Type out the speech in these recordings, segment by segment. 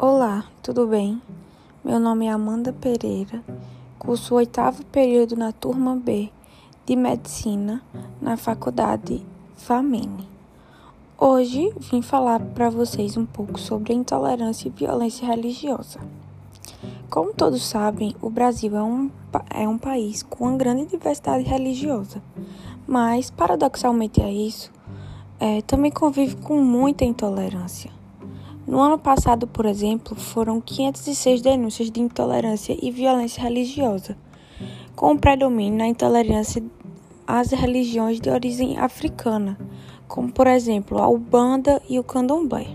Olá, tudo bem? Meu nome é Amanda Pereira, curso oitavo período na turma B de Medicina na Faculdade FAMENE. Hoje vim falar para vocês um pouco sobre a intolerância e violência religiosa. Como todos sabem, o Brasil é um, é um país com uma grande diversidade religiosa, mas, paradoxalmente a isso, é, também convive com muita intolerância. No ano passado, por exemplo, foram 506 denúncias de intolerância e violência religiosa, com predomínio na intolerância às religiões de origem africana, como por exemplo a Ubanda e o Candomblé.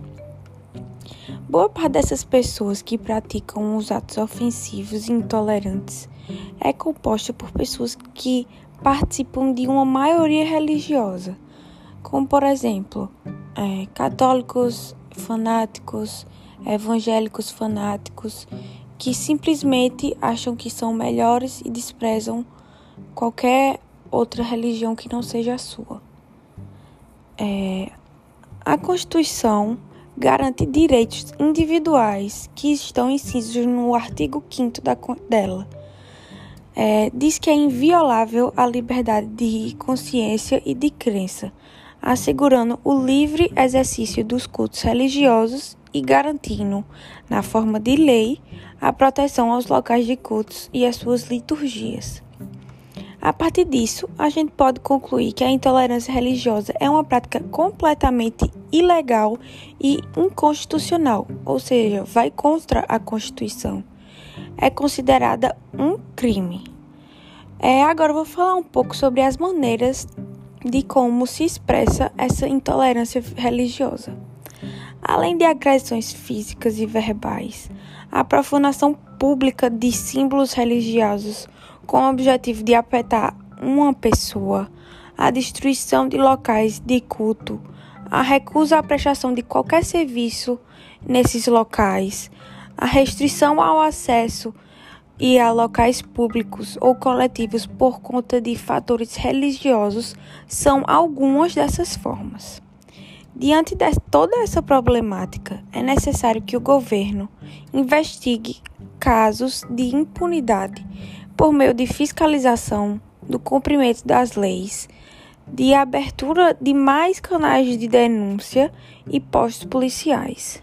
Boa parte dessas pessoas que praticam os atos ofensivos e intolerantes é composta por pessoas que participam de uma maioria religiosa, como por exemplo é, católicos, fanáticos, evangélicos fanáticos, que simplesmente acham que são melhores e desprezam qualquer outra religião que não seja a sua. É, a Constituição garante direitos individuais que estão incisos no artigo 5 dela. É, diz que é inviolável a liberdade de consciência e de crença, assegurando o livre exercício dos cultos religiosos e garantindo, na forma de lei, a proteção aos locais de cultos e às suas liturgias. A partir disso, a gente pode concluir que a intolerância religiosa é uma prática completamente ilegal e inconstitucional, ou seja, vai contra a Constituição. É considerada um crime. É, agora eu vou falar um pouco sobre as maneiras de como se expressa essa intolerância religiosa. Além de agressões físicas e verbais, a profanação pública de símbolos religiosos com o objetivo de afetar uma pessoa, a destruição de locais de culto, a recusa à prestação de qualquer serviço nesses locais, a restrição ao acesso e a locais públicos ou coletivos por conta de fatores religiosos são algumas dessas formas. Diante de toda essa problemática, é necessário que o governo investigue casos de impunidade por meio de fiscalização do cumprimento das leis, de abertura de mais canais de denúncia e postos policiais.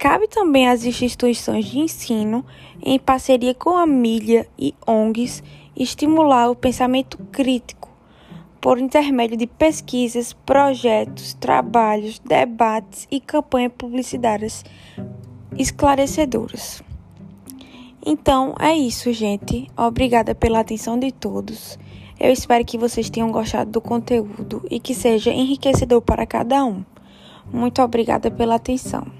Cabe também às instituições de ensino, em parceria com a mídia e ONGs, estimular o pensamento crítico por intermédio de pesquisas, projetos, trabalhos, debates e campanhas publicitárias esclarecedoras. Então é isso, gente. Obrigada pela atenção de todos. Eu espero que vocês tenham gostado do conteúdo e que seja enriquecedor para cada um. Muito obrigada pela atenção.